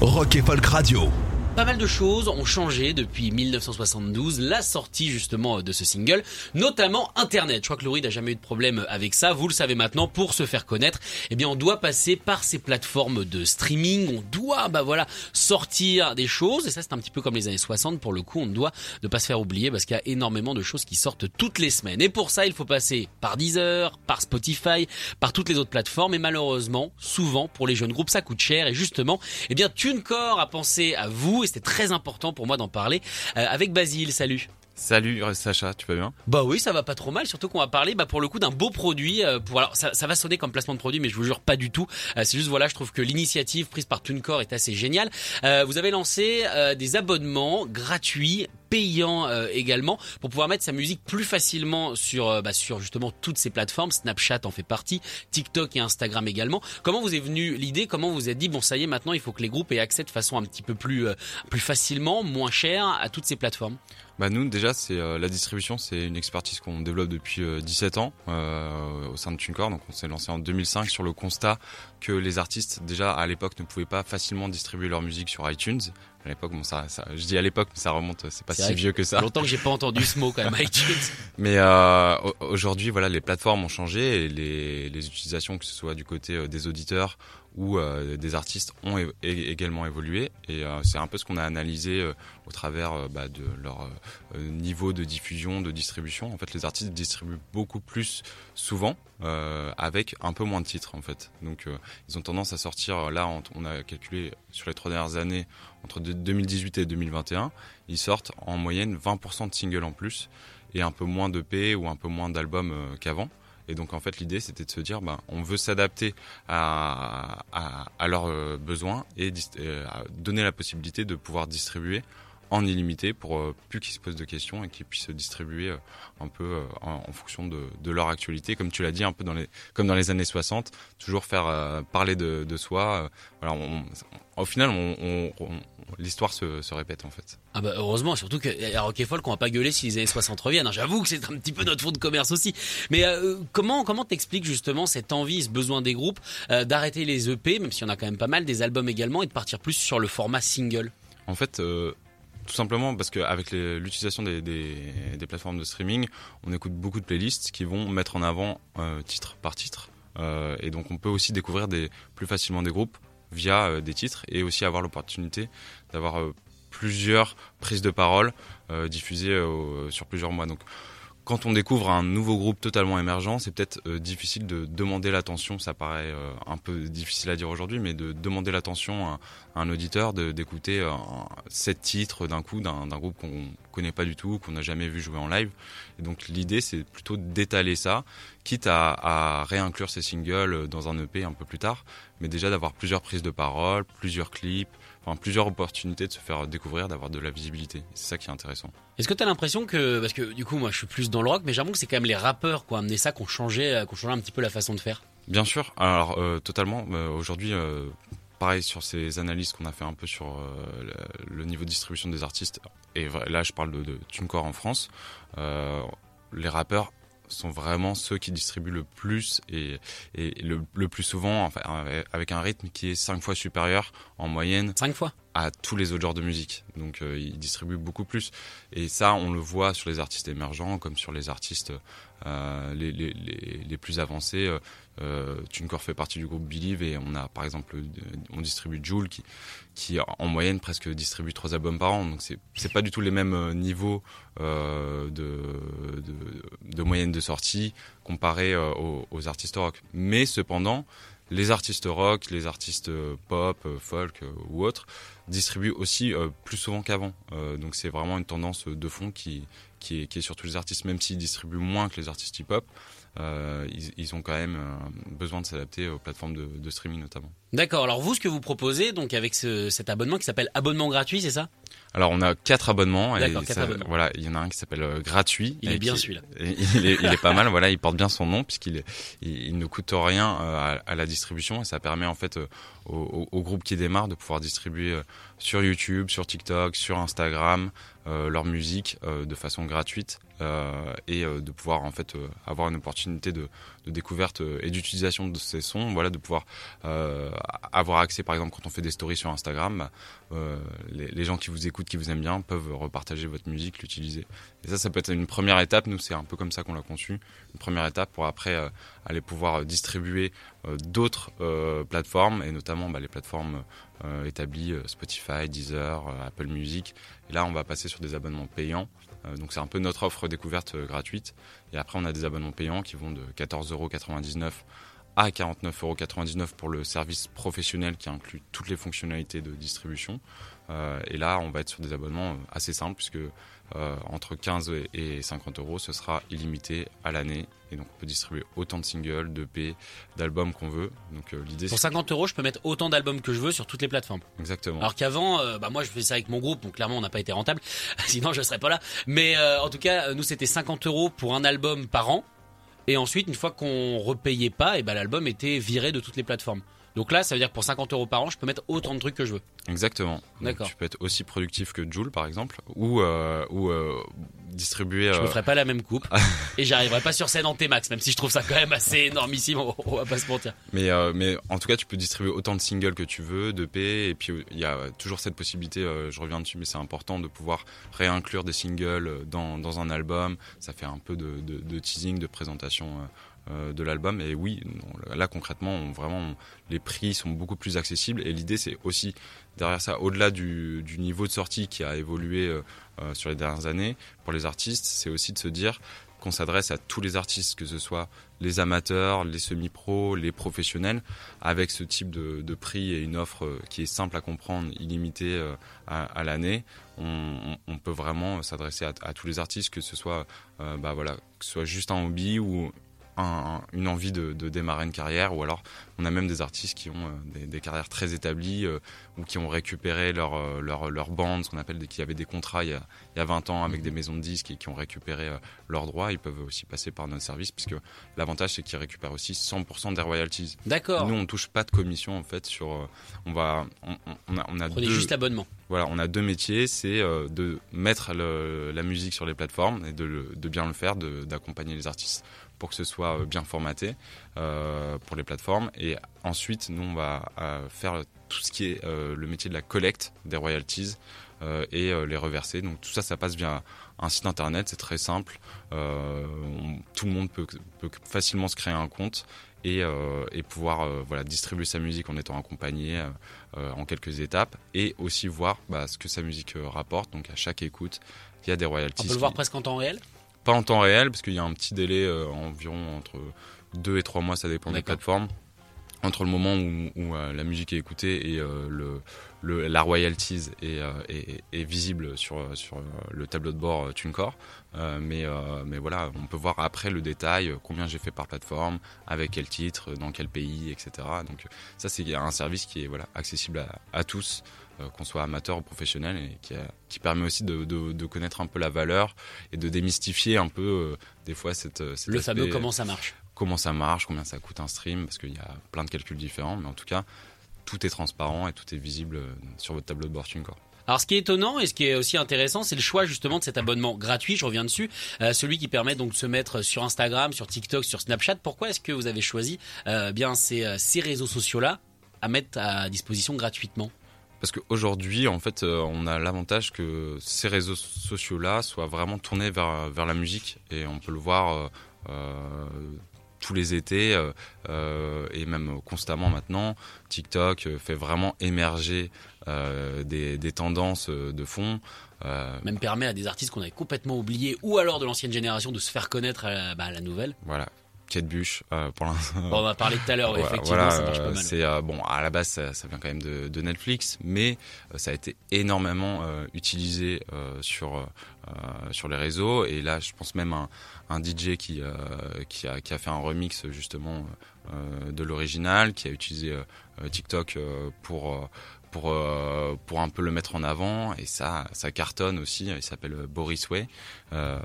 Rock et Folk Radio. Pas mal de choses ont changé depuis 1972, la sortie justement de ce single, notamment Internet. Je crois que Laurie n'a jamais eu de problème avec ça. Vous le savez maintenant, pour se faire connaître, eh bien, on doit passer par ces plateformes de streaming. On doit, bah voilà, sortir des choses. Et ça, c'est un petit peu comme les années 60. Pour le coup, on ne doit ne pas se faire oublier parce qu'il y a énormément de choses qui sortent toutes les semaines. Et pour ça, il faut passer par Deezer, par Spotify, par toutes les autres plateformes. Et malheureusement, souvent, pour les jeunes groupes, ça coûte cher. Et justement, eh bien, TuneCore a pensé à vous et c'était très important pour moi d'en parler euh, avec Basile. Salut. Salut Sacha, tu vas bien? Bah oui, ça va pas trop mal, surtout qu'on va parler bah, pour le coup d'un beau produit. Euh, pour alors ça, ça, va sonner comme placement de produit, mais je vous jure pas du tout. Euh, c'est juste voilà, je trouve que l'initiative prise par TuneCore est assez géniale. Euh, vous avez lancé des abonnements gratuits payants également pour pouvoir mettre sa musique plus facilement sur bah, sur justement toutes ces plateformes. Snapchat en fait partie, TikTok et Instagram également. Comment vous est venue l'idée? Comment vous êtes dit bon ça y est maintenant il faut que les groupes aient accès de façon un petit peu plus plus facilement, moins cher à toutes ces plateformes? Bah nous déjà c'est euh, la distribution, c'est une expertise qu'on développe depuis 17 euh, ans euh, au sein de TuneCore. Donc on s'est lancé en 2005 sur le constat que les artistes déjà à l'époque ne pouvaient pas facilement distribuer leur musique sur iTunes. À l'époque, bon ça, ça, je dis à l'époque, mais ça remonte, c'est pas si vieux que ça. Longtemps que j'ai pas entendu ce mot quand même iTunes. mais euh, aujourd'hui, voilà, les plateformes ont changé et les, les utilisations, que ce soit du côté des auditeurs ou euh, des artistes ont également évolué et euh, c'est un peu ce qu'on a analysé euh, au travers bah, de leur niveau de diffusion, de distribution. En fait, les artistes distribuent beaucoup plus souvent avec un peu moins de titres en fait. Donc ils ont tendance à sortir là on a calculé sur les trois dernières années entre 2018 et 2021, ils sortent en moyenne 20% de singles en plus et un peu moins de P ou un peu moins d'albums qu'avant. Et donc en fait l'idée c'était de se dire ben, on veut s'adapter à, à, leurs euh, besoins et euh, donner la possibilité de pouvoir distribuer en illimité pour euh, plus qu'ils se posent de questions et qu'ils puissent se distribuer un peu en, fonction de, de, leur actualité, comme tu l'as dit un peu dans les comme dans les années 60, toujours faire parler de, de soi. voilà, on, au final, on, l'histoire se, se, répète en fait. Ah bah heureusement, surtout qu'à Rock Folk, on va pas gueuler si les années 60 reviennent. Hein. J'avoue que c'est un petit peu notre fond de commerce aussi. Mais euh, comment comment t'expliques justement cette envie, ce besoin des groupes euh, d'arrêter les EP, même s'il y en a quand même pas mal, des albums également, et de partir plus sur le format single? En fait. Euh, tout simplement parce qu'avec l'utilisation des, des, des, plateformes de streaming, on écoute beaucoup de playlists qui vont mettre en avant titre par titre. et donc on peut aussi découvrir des, plus facilement des groupes via euh, des titres et aussi avoir l'opportunité d'avoir euh, plusieurs prises de parole euh, diffusées sur plusieurs mois. Donc quand on découvre un nouveau groupe totalement émergent, c'est peut-être difficile de demander l'attention. Ça paraît un peu difficile à dire aujourd'hui, mais de demander l'attention à, un auditeur, d'écouter sept titres d'un coup d'un groupe qu'on connaît pas du tout, qu'on n'a jamais vu jouer en live. Et donc l'idée, c'est plutôt d'étaler ça, quitte à, à, réinclure ces singles dans un EP un peu plus tard, mais déjà d'avoir plusieurs prises de parole, plusieurs clips, enfin plusieurs opportunités de se faire découvrir, d'avoir de la visibilité. C'est ça qui est intéressant. Est-ce que tu as l'impression que, parce que du coup moi je suis plus dans le rock, mais j'avoue que c'est quand même les rappeurs qui ont amené ça, qui ont changé, qui ont changé un petit peu la façon de faire Bien sûr, alors euh, totalement. Euh, aujourd'hui, euh, pareil sur ces analyses qu'on a fait un peu sur le, niveau de distribution des artistes, et là je parle de, de TuneCore en France, les rappeurs sont vraiment ceux qui distribuent le plus et, et le, le, plus souvent enfin, avec un rythme qui est cinq fois supérieur en moyenne. Fois à tous les autres genres de musique. Donc euh, ils distribuent beaucoup plus. Et ça, on le voit sur les artistes émergents comme sur les artistes les, les, les, les, plus avancés. Euh, euh TuneCore fait partie du groupe Believe et on a par exemple, on distribue Joule qui, qui en moyenne presque distribue trois albums par an. Donc c'est, pas du tout les mêmes euh, niveaux euh, de, de, de, moyenne de sortie comparé aux, aux artistes rock. Mais cependant, les artistes rock, les artistes euh, pop, euh, folk euh, ou autres distribuent aussi plus souvent qu'avant. donc c'est vraiment une tendance de fond qui, est, qui est sur tous les artistes, même s'ils distribuent moins que les artistes hip-hop. Ils, ont quand même besoin de s'adapter aux plateformes de, streaming notamment. D'accord. Alors vous, ce que vous proposez, donc avec ce, cet abonnement qui s'appelle abonnement gratuit, c'est ça? Alors on a quatre abonnements. Et quatre ça, abonnements. Voilà, il y en a un qui s'appelle euh, gratuit. Il est bien celui-là. Il est, il est pas mal. Voilà, il porte bien son nom puisqu'il il, il, ne coûte rien à, à, la distribution et ça permet en fait au, au, au, groupe qui démarre de pouvoir distribuer sur YouTube, sur TikTok, sur Instagram euh, leur musique euh, de façon gratuite euh, et de pouvoir en fait avoir une opportunité de, de découverte et d'utilisation de ces sons. Voilà, de pouvoir avoir accès, par exemple, quand on fait des stories sur Instagram, bah, les, les, gens qui vous écoutent, qui vous aiment bien, peuvent repartager votre musique, l'utiliser. Et ça, ça peut être une première étape. Nous, c'est un peu comme ça qu'on l'a conçu. Une première étape pour après aller pouvoir distribuer d'autres plateformes et notamment bah, les plateformes euh, établies Spotify, Deezer, euh, Apple Music. Et là, on va passer sur des abonnements payants. Euh, donc c'est un peu notre offre découverte gratuite. Et après, on a des abonnements payants qui vont de 14,99€ à 49,99€ pour le service professionnel qui inclut toutes les fonctionnalités de distribution. Euh, et là, on va être sur des abonnements assez simples puisque euh, entre 15 et 50 euros, ce sera illimité à l'année. Et donc, on peut distribuer autant de singles, d'EP, d'albums qu'on veut. Donc, euh, l'idée Pour 50 euros, je peux mettre autant d'albums que je veux sur toutes les plateformes. Exactement. Alors qu'avant, euh, bah, moi, je fais ça avec mon groupe, donc clairement, on n'a pas été rentable. Sinon, je serais pas là. Mais en tout cas, nous, c'était 50 euros pour un album par an. Et ensuite, une fois qu'on repayait pas, et ben l'album était viré de toutes les plateformes. Donc là, ça veut dire que pour 50 euros par an, je peux mettre autant de trucs que je veux. Exactement. D'accord. Tu peux être aussi productif que Joule, par exemple, ou euh, ou euh, distribuer. Je me euh, ferai pas la même coupe et j'arriverai pas sur scène en T-Max, même si je trouve ça quand même assez énormissime. On, va pas se mentir. Mais mais en tout cas, tu peux distribuer autant de singles que tu veux, de P, et puis il y a toujours cette possibilité. je reviens dessus, mais c'est important de pouvoir réinclure des singles dans dans un album. Ça fait un peu de de, de teasing, de présentation. Euh, de l'album. Et oui là concrètement on, vraiment les prix sont beaucoup plus accessibles. Et l'idée c'est aussi derrière ça au-delà du, niveau de sortie qui a évolué euh, euh, sur les dernières années pour les artistes c'est aussi de se dire qu'on s'adresse à tous les artistes que ce soit les amateurs les semi-pros les professionnels avec ce type de, prix et une offre qui est simple à comprendre illimitée à, l'année. On, peut vraiment s'adresser à, à, tous les artistes que ce soit euh, bah voilà que ce soit juste un hobby ou un, une envie de, de, démarrer une carrière ou alors on a même des artistes qui ont euh, des, des, carrières très établies euh, ou qui ont récupéré leur, euh, leur, leur bande, ce qu'on appelle des, qui avaient des contrats il y, a, il y a 20 ans avec mmh. des maisons de disques et qui ont récupéré leurs droits, ils peuvent aussi passer par notre service puisque l'avantage c'est qu'ils récupèrent aussi 100% des royalties. D'accord. Nous on touche pas de commission en fait sur on va on, on a on a Prenez deux, juste l'abonnement. Voilà, on a deux métiers, c'est euh, de mettre la musique sur les plateformes et de, bien le faire, d'accompagner les artistes pour que ce soit euh, bien formaté euh, pour les plateformes. Et ensuite, nous, on va faire tout ce qui est le métier de la collecte des royalties et les reverser. Donc tout ça, ça passe via un site internet, c'est très simple. Tout le monde peut, facilement se créer un compte. Et, et, pouvoir voilà, distribuer sa musique en étant accompagné en quelques étapes et aussi voir bah, ce que sa musique rapporte. Donc à chaque écoute, il y a des royalties. On peut le voir presque en temps réel? Pas en temps réel, parce qu'il y a un petit délai euh, environ entre 2 et 3 mois, ça dépend des plateformes, entre le moment où, où euh, la musique est écoutée et euh, le, le, la royalties est, est, est, visible sur, sur le tableau de bord TuneCore. mais, mais voilà, on peut voir après le détail, combien j'ai fait par plateforme, avec quel titre, dans quel pays, etc. Donc ça, c'est un service qui est voilà, accessible à, à tous qu'on soit amateur ou professionnel et qui, a, qui permet aussi de, de, de, connaître un peu la valeur et de démystifier un peu euh, des fois cette, cette le fameux comment ça marche comment ça marche combien ça coûte un stream parce qu'il y a plein de calculs différents mais en tout cas tout est transparent et tout est visible sur votre tableau de bord TuneCore. Alors ce qui est étonnant et ce qui est aussi intéressant, c'est le choix justement de cet abonnement gratuit, je reviens dessus, euh, celui qui permet donc de se mettre sur Instagram, sur TikTok, sur Snapchat. Pourquoi est-ce que vous avez choisi euh, bien ces, ces réseaux sociaux-là à mettre à disposition gratuitement? Parce qu'aujourd'hui, en fait, euh, on a l'avantage que ces réseaux sociaux-là soient vraiment tournés vers, vers la musique. Et on peut le voir euh, euh, tous les étés euh, et même constamment maintenant. TikTok fait vraiment émerger des, des, tendances de fond. même permet à des artistes qu'on avait complètement oubliés ou alors de l'ancienne génération de se faire connaître à, bah, à la nouvelle. Voilà, Kate Bush euh, pour l'instant. Bon, on va parler tout à l'heure, effectivement, voilà, ça marche pas mal. C'est euh, bon, à la base, ça, ça, vient quand même de, de Netflix, mais euh, ça a été énormément utilisé sur sur les réseaux. Et là, je pense même un, un DJ qui, qui, a, qui a fait un remix justement de l'original, qui a utilisé TikTok pour pour pour un peu le mettre en avant. Et ça ça cartonne aussi. Il s'appelle Boris Way. Euh,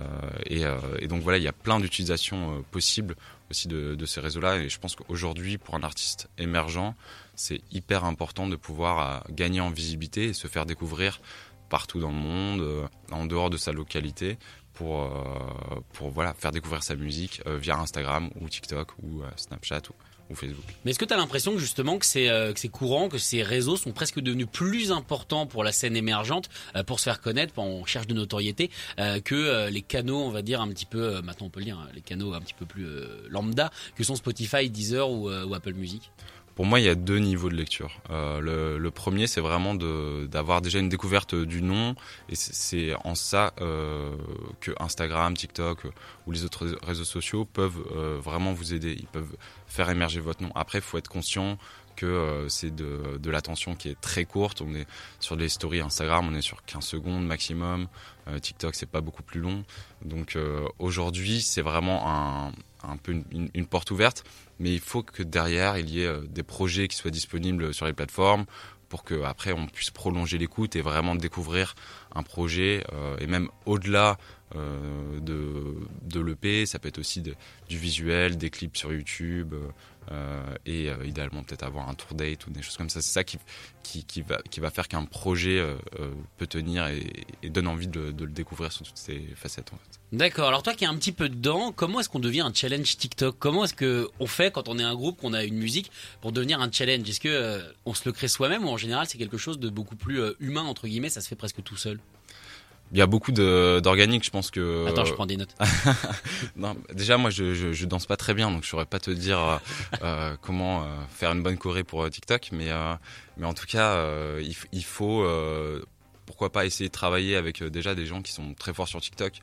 et, donc voilà il y a plein d'utilisations possibles aussi de, de ces réseaux là et je pense qu'aujourd'hui pour un artiste émergent c'est hyper important de pouvoir euh, gagner en visibilité et se faire découvrir partout dans le monde, euh, en dehors de sa localité, pour, euh, pour voilà, faire découvrir sa musique via Instagram ou TikTok ou Snapchat ou, Facebook. Mais est-ce que tu as l'impression que justement que c'est c'est courant, que ces réseaux sont presque devenus plus importants pour la scène émergente, pour se faire connaître, en recherche de notoriété, que les canaux, on va dire un petit peu, maintenant on peut le dire, hein, les canaux un petit peu plus lambda, que sont Spotify, Deezer ou Apple Music? Pour moi, il y a deux niveaux de lecture. Euh, le, premier, c'est vraiment d'avoir déjà une découverte du nom, et c'est en ça euh, que Instagram, TikTok euh, ou les autres réseaux sociaux peuvent euh, vraiment vous aider. Ils peuvent faire émerger votre nom. Après, il faut être conscient que euh, c'est de, de l'attention qui est très courte. On est sur les stories Instagram, on est sur 15 secondes maximum. TikTok, c'est pas beaucoup plus long. Donc aujourd'hui, c'est vraiment un, un peu une, porte ouverte mais il faut que derrière il y ait euh, des projets qui soient disponibles sur les plateformes pour que après on puisse prolonger l'écoute et vraiment découvrir un projet euh, et même au-delà euh, de, de l'EP, ça peut être aussi du visuel, des clips sur YouTube euh, et euh, idéalement peut-être avoir un tour date ou des choses comme ça. C'est ça qui, qui, qui, va, qui va faire qu'un projet euh, peut tenir et, donne envie de, le découvrir sous toutes ses facettes. D'accord. Alors toi qui es un petit peu dedans, comment est-ce qu'on devient un challenge TikTok? Comment est-ce que on fait quand on est un groupe, qu'on a une musique, pour devenir un challenge? Est-ce que on se le crée soi-même ou en général c'est quelque chose de beaucoup plus humain entre guillemets Ça se fait presque tout seul? Il y a beaucoup d'organique, je pense que. Attends, je prends des notes. non, déjà, moi, je, je, je, danse pas très bien, donc je saurais pas te dire euh, euh comment euh, faire une bonne choré pour euh, TikTok, mais mais en tout cas, il, il, faut pourquoi pas essayer de travailler avec déjà des gens qui sont très forts sur TikTok.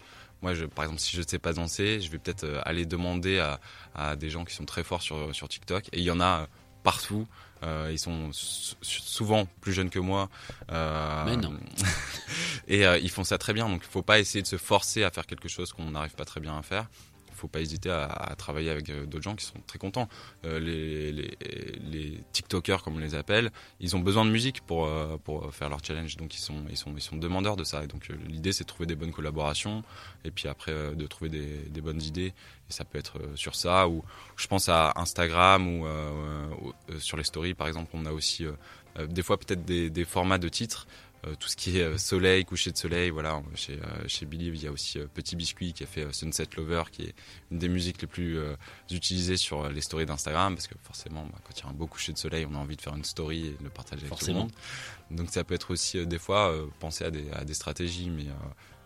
Moi, je, par exemple, si je ne sais pas danser, je vais peut-être aller demander à, à, des gens qui sont très forts sur sur TikTok, et il y en a partout. Euh, ils sont souvent plus jeunes que moi. Euh, Mais non. et euh, ils font ça très bien. Donc il ne faut pas essayer de se forcer à faire quelque chose qu'on n'arrive pas très bien à faire faut pas hésiter à, travailler avec euh, d'autres gens qui sont très contents. Euh, les, TikTokers, comme on les appelle, ils ont besoin de musique pour, euh, pour faire leur challenge. Donc ils sont, ils sont, ils sont demandeurs de ça. Donc l'idée, c'est de trouver des bonnes collaborations et puis après de trouver des, bonnes idées. Et ça peut être sur ça ou je pense à Instagram ou sur les stories, par exemple, on a aussi des fois peut-être des, formats de titres tout ce qui est euh, soleil, coucher de soleil. Voilà, chez, euh, chez Believe, il y a aussi Petit Biscuit qui a fait Sunset Lover, qui est une des musiques les plus utilisées sur les stories d'Instagram, parce que forcément, bah, quand il y a un beau coucher de soleil, on a envie de faire une story et de le partager avec forcément. tout le monde. Donc ça peut être aussi des fois penser à des, à des stratégies, mais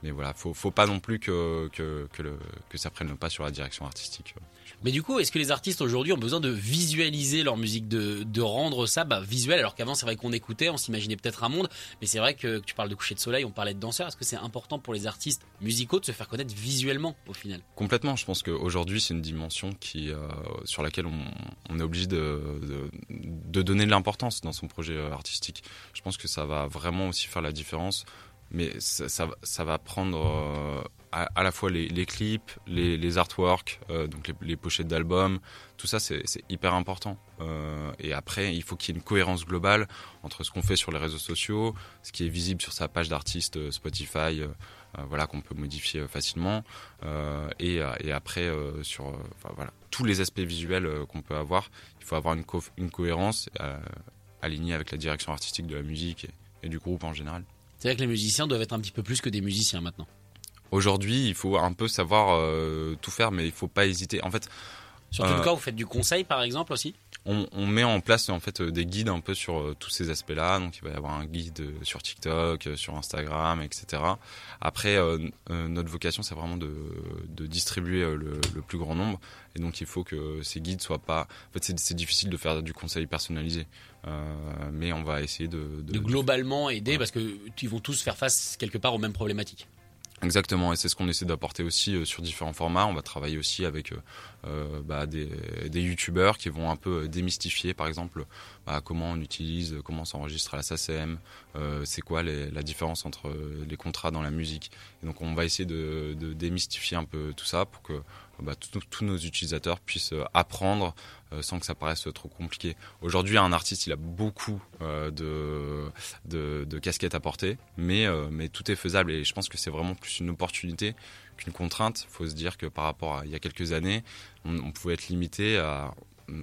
mais voilà, faut, faut pas non plus que, que, que, le, que ça prenne le pas sur la direction artistique. Mais du coup, est-ce que les artistes aujourd'hui ont besoin de visualiser leur musique, de, de rendre ça bah, visuel Alors qu'avant, c'est vrai qu'on écoutait, on s'imaginait peut-être un monde, mais c'est vrai que, que, tu parles de coucher de soleil, on parlait de danseurs. Est-ce que c'est important pour les artistes musicaux de se faire connaître visuellement au final? Complètement. Je pense qu'aujourd'hui, c'est une dimension qui, euh, sur laquelle on, on est obligé de, de, de donner de l'importance dans son projet artistique. Je pense que ça va vraiment aussi faire la différence mais ça, va prendre euh, à, la fois les, clips, les, artworks, euh, donc les, pochettes d'albums, tout ça c'est hyper important. Euh, et après, il faut qu'il y ait une cohérence globale entre ce qu'on fait sur les réseaux sociaux, ce qui est visible sur sa page d'artiste Spotify, voilà qu'on peut modifier facilement, et, après sur voilà tous les aspects visuels qu'on peut avoir, il faut avoir une, co une cohérence alignée avec la direction artistique de la musique et du groupe en général. C'est vrai que les musiciens doivent être un petit peu plus que des musiciens maintenant. Aujourd'hui, il faut un peu savoir euh, tout faire, mais il faut pas hésiter. En fait, surtout euh, quand vous faites du conseil, par exemple aussi. On, on, met en place en fait des guides un peu sur euh, tous ces aspects-là. Donc, il va y avoir un guide sur TikTok, sur Instagram, etc. Après, euh, euh, notre vocation, c'est vraiment de, de distribuer le, le, plus grand nombre, et donc il faut que ces guides soient pas. En fait, c'est difficile de faire du conseil personnalisé. Euh, mais on va essayer de, de, de globalement aider ouais. parce que ils vont tous faire face quelque part aux mêmes problématiques. Exactement, et c'est ce qu'on essaie d'apporter aussi euh, sur différents formats. On va travailler aussi avec euh, bah, des, des youtubeurs qui vont un peu démystifier, par exemple, bah, comment on utilise, comment s'enregistre à la SACM, c'est quoi la différence entre les contrats dans la musique. Donc on va essayer de, démystifier un peu tout ça pour que bah, tous nos utilisateurs puissent apprendre sans que ça paraisse trop compliqué. Aujourd'hui, un artiste, il a beaucoup de, de, casquettes à porter, mais, mais tout est faisable et je pense que c'est vraiment plus une opportunité qu'une contrainte. Il faut se dire que par rapport à il y a quelques années, on, pouvait être limité à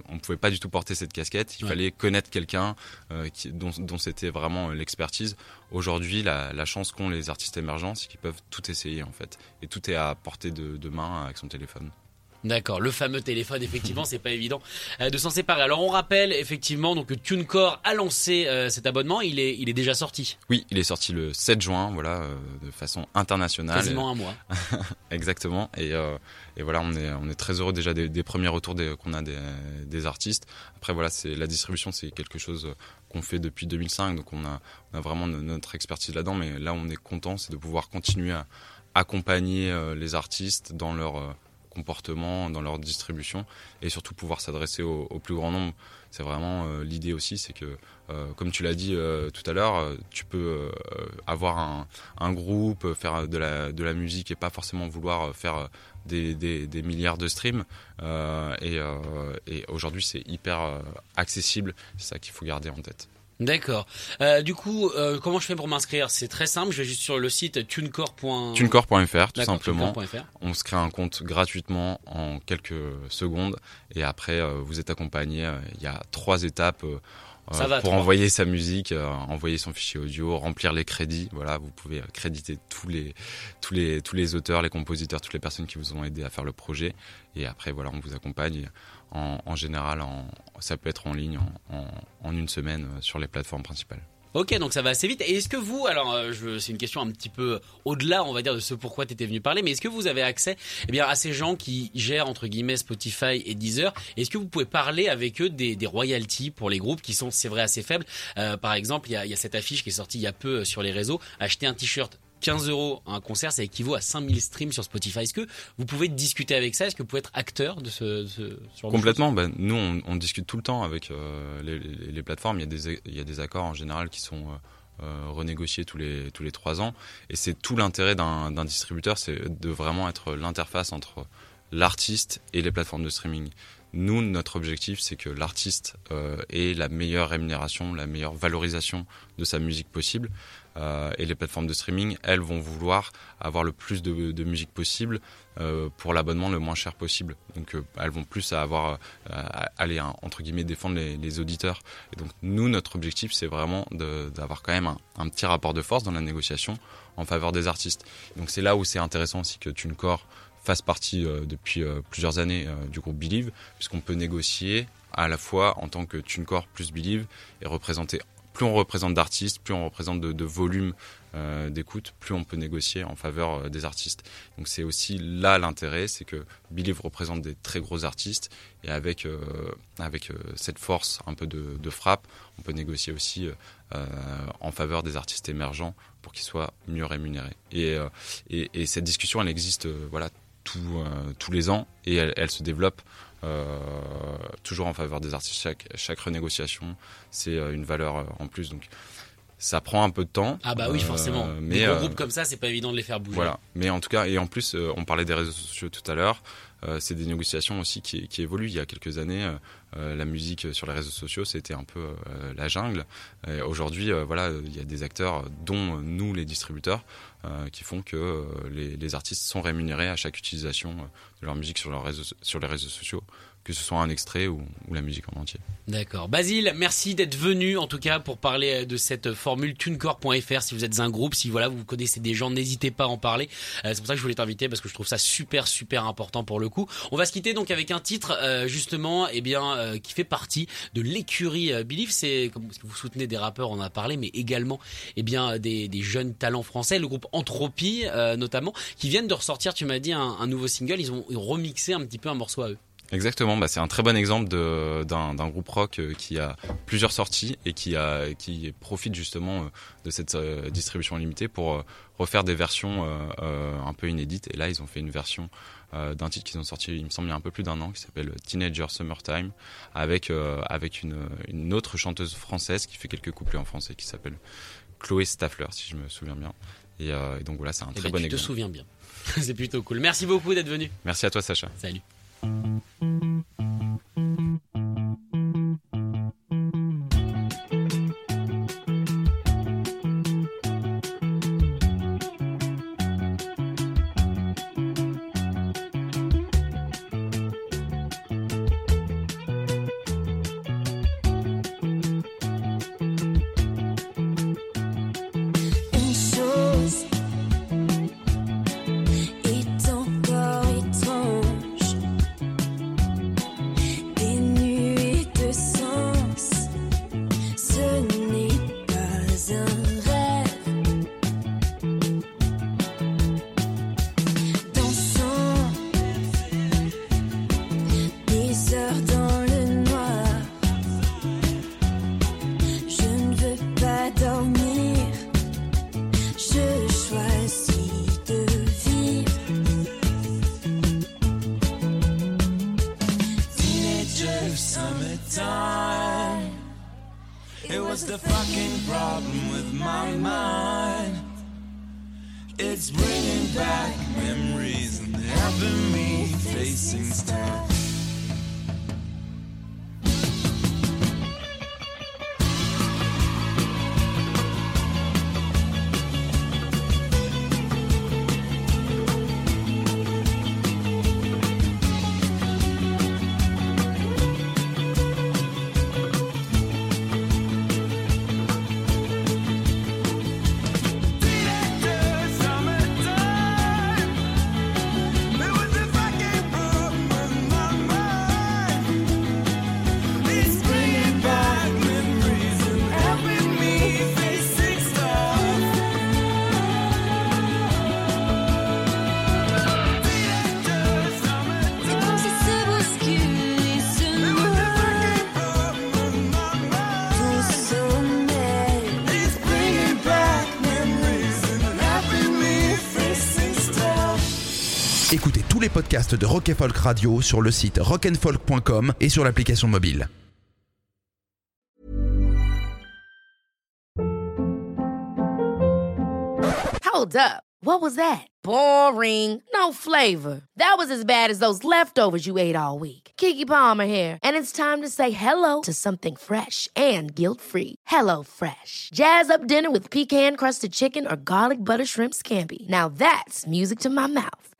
on ne pouvait pas du tout porter cette casquette. Il fallait connaître quelqu'un euh, dont, c'était vraiment l'expertise. Aujourd'hui, la, chance qu'ont les artistes émergents, c'est qu'ils peuvent tout essayer en fait, et tout est à portée de main avec son téléphone. D'accord, le fameux téléphone, effectivement, c'est pas évident euh, de s'en séparer. Alors on rappelle effectivement donc que TuneCore a lancé euh, cet abonnement, il est, il est déjà sorti. Oui, il est sorti le 7 juin, voilà, euh, de façon internationale. Quasiment un mois. Exactement, et, et, voilà, on est, on est très heureux déjà des, premiers retours qu'on a des, des, artistes. Après voilà, c'est la distribution, c'est quelque chose qu'on fait depuis 2005, donc on a, on a vraiment notre expertise là-dedans, mais là on est content, c'est de pouvoir continuer à accompagner les artistes dans leur comportement, dans leur distribution et surtout pouvoir s'adresser au, plus grand nombre. C'est vraiment euh, l'idée aussi, c'est que, euh, comme tu l'as dit euh, tout à l'heure, tu peux avoir un, groupe, faire de la, de la musique et pas forcément vouloir faire des, des, milliards de streams. et, et aujourd'hui, c'est hyper accessible. C'est ça qu'il faut garder en tête. D'accord. Euh, du coup, euh, comment je fais pour m'inscrire? C'est très simple. Je vais juste sur le site tunecore. Tunecore.fr, tout simplement. On se crée un compte gratuitement en quelques secondes et après, euh, vous êtes accompagné. Il y a trois étapes. pour envoyer sa musique, envoyer son fichier audio, remplir les crédits. Voilà, vous pouvez créditer tous les tous les tous les auteurs, les compositeurs, toutes les personnes qui vous ont aidé à faire le projet. Et après, voilà, on vous accompagne en, général, ça peut être en ligne en, une semaine euh, sur les plateformes principales. Ok, donc ça va assez vite. Et est-ce que vous, alors euh, c'est une question un petit peu au-delà, on va dire, de ce pourquoi tu étais venu parler, mais est-ce que vous avez accès eh bien, à ces gens qui gèrent, entre guillemets, Spotify et Deezer? Est-ce que vous pouvez parler avec eux des, royalties pour les groupes qui sont, c'est vrai, assez faibles? Euh, Par exemple, il y a, cette affiche qui est sortie il y a peu sur les réseaux, acheter un t-shirt 15 euros un concert, ça équivaut à 5000 streams sur Spotify. Est-ce que vous pouvez discuter avec ça? Est-ce que vous pouvez être acteur de ce, ce Complètement. Ben, nous, on, discute tout le temps avec euh, les, plateformes. Il y, a des, il y a des accords en général qui sont euh, euh, renégociés tous les tous les trois ans. Et c'est tout l'intérêt d'un distributeur, c'est de vraiment être l'interface entre l'artiste et les plateformes de streaming. Nous, notre objectif, c'est que l'artiste ait la meilleure rémunération, la meilleure valorisation de sa musique possible. Euh, et les plateformes de streaming, elles vont vouloir avoir le plus de, musique possible euh, pour l'abonnement le moins cher possible. Donc euh, elles vont plus à avoir, aller hein, entre guillemets défendre les, auditeurs. Et donc nous, notre objectif, c'est vraiment d'avoir quand même un, petit rapport de force dans la négociation en faveur des artistes. Donc c'est là où c'est intéressant aussi que TuneCore fasse partie depuis plusieurs années du groupe Believe, puisqu'on peut négocier à la fois en tant que TuneCore plus Believe et représenter plus on représente d'artistes, plus on représente de, volume euh, d'écoute, plus on peut négocier en faveur euh, des artistes. Donc c'est aussi là l'intérêt, c'est que Believe représente des très gros artistes et avec euh, avec cette force un peu de, frappe, on peut négocier aussi en faveur des artistes émergents pour qu'ils soient mieux rémunérés. Et, et, cette discussion, elle existe voilà tous les ans et elle, se développe toujours en faveur des artistes. Chaque, chaque renégociation, c'est euh, une valeur euh, en plus. Donc, ça prend un peu de temps. Ah bah oui, forcément. mais des groupes comme ça, c'est pas évident de les faire bouger. Voilà. Mais en tout cas, et en plus, on parlait des réseaux sociaux tout à l'heure. c'est des négociations aussi qui, qui, évoluent. Il y a quelques années, la musique sur les réseaux sociaux, c'était un peu la jungle. Aujourd'hui, voilà, il y a des acteurs, dont nous, les distributeurs, qui font que les, les, artistes sont rémunérés à chaque utilisation de leur musique sur, leurs réseaux, sur les réseaux sociaux que ce soit un extrait ou, la musique en entier. D'accord. Basile, merci d'être venu en tout cas pour parler euh, de cette formule tunecore.fr. Si vous êtes un groupe, si voilà vous connaissez des gens, n'hésitez pas à en parler. Euh, c'est pour ça que je voulais t'inviter parce que je trouve ça super super important pour le coup. On va se quitter donc avec un titre euh, justement eh bien qui fait partie de l'écurie Believe. C'est comme vous soutenez des rappeurs, on en a parlé, mais également eh bien des, jeunes talents français, le groupe Entropie notamment, qui viennent de ressortir. Tu m'as dit un, nouveau single. Ils ont remixé un petit peu un morceau à eux. Exactement, bah, c'est un très bon exemple d'un groupe rock euh, qui a plusieurs sorties et qui, a, qui profite justement euh, de cette euh, distribution limitée pour refaire des versions un peu inédites. Et là, ils ont fait une version d'un titre qu'ils ont sorti, il me semble, il y a un peu plus d'un an, qui s'appelle Teenager Summertime, avec, avec une, une, autre chanteuse française qui fait quelques couplets en français, qui s'appelle Chloé Staffler, si je me souviens bien. Et, donc voilà, c'est un eh très ben, bon exemple. Tu te souviens bien. c'est plutôt cool. Merci beaucoup d'être venu. Merci à toi, Sacha. Salut. Mm-hmm. Podcast de Rock Folk Radio sur le site rockandfolk.com et sur l'application mobile. Hold up. What was that? Boring. No flavor. That was as bad as those leftovers you ate all week. Kiki Palmer here, and it's time to say hello to something fresh and guilt-free. Hello Fresh. Jazz up dinner with pecan-crusted chicken or garlic butter shrimp scampi. Now that's music to my mouth.